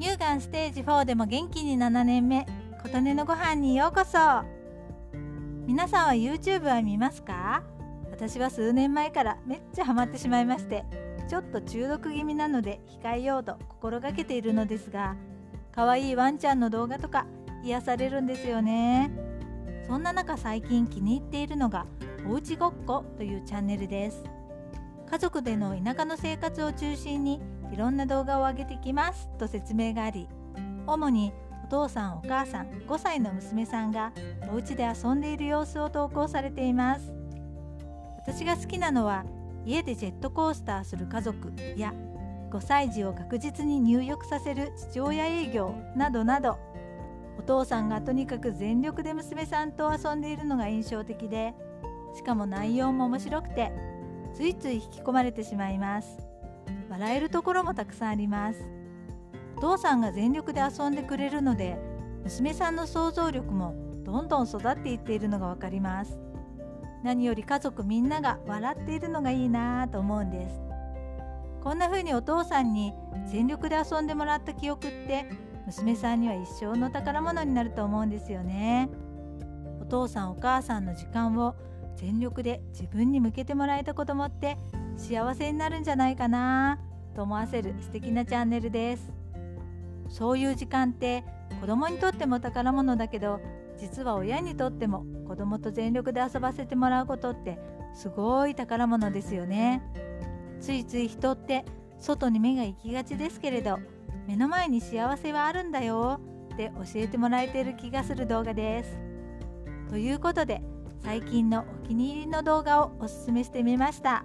乳がんステージ4でも元気に7年目。琴音のご飯にようこそ。皆さんは YouTube は見ますか？私は数年前からめっちゃハマってしまいましてちょっと中毒気味なので控えようと心がけているのですが可愛いワンちゃんの動画とか癒されるんですよね。そんな中最近気に入っているのがおうちごっこというチャンネルです。家族での田舎の生活を中心にいろんな動画を上げてきますと説明があり主にお父さんお母さん5歳の娘さんがお家で遊んでいる様子を投稿されています。私が好きなのは家でジェットコースターする家族や5歳児を確実に入浴させる父親営業などなどお父さんがとにかく全力で娘さんと遊んでいるのが印象的でしかも内容も面白くてついつい引き込まれてしまいます。笑えるところもたくさんあります。お父さんが全力で遊んでくれるので娘さんの想像力もどんどん育っていっているのがわかります。何より家族みんなが笑っているのがいいなぁと思うんです。こんな風にお父さんに全力で遊んでもらった記憶って娘さんには一生の宝物になると思うんですよね。お父さんお母さんの時間を全力で自分に向けてもらえた子供って幸せになるんじゃないかなと思わせる素敵なチャンネルです。そういう時間って子供にとっても宝物だけど実は親にとっても子供と全力で遊ばせてもらうことってすごい宝物ですよね。ついつい人って外に目が行きがちですけれど目の前に幸せはあるんだよって教えてもらえてる気がする動画です。ということで最近のお気に入りの動画をおすすめしてみました。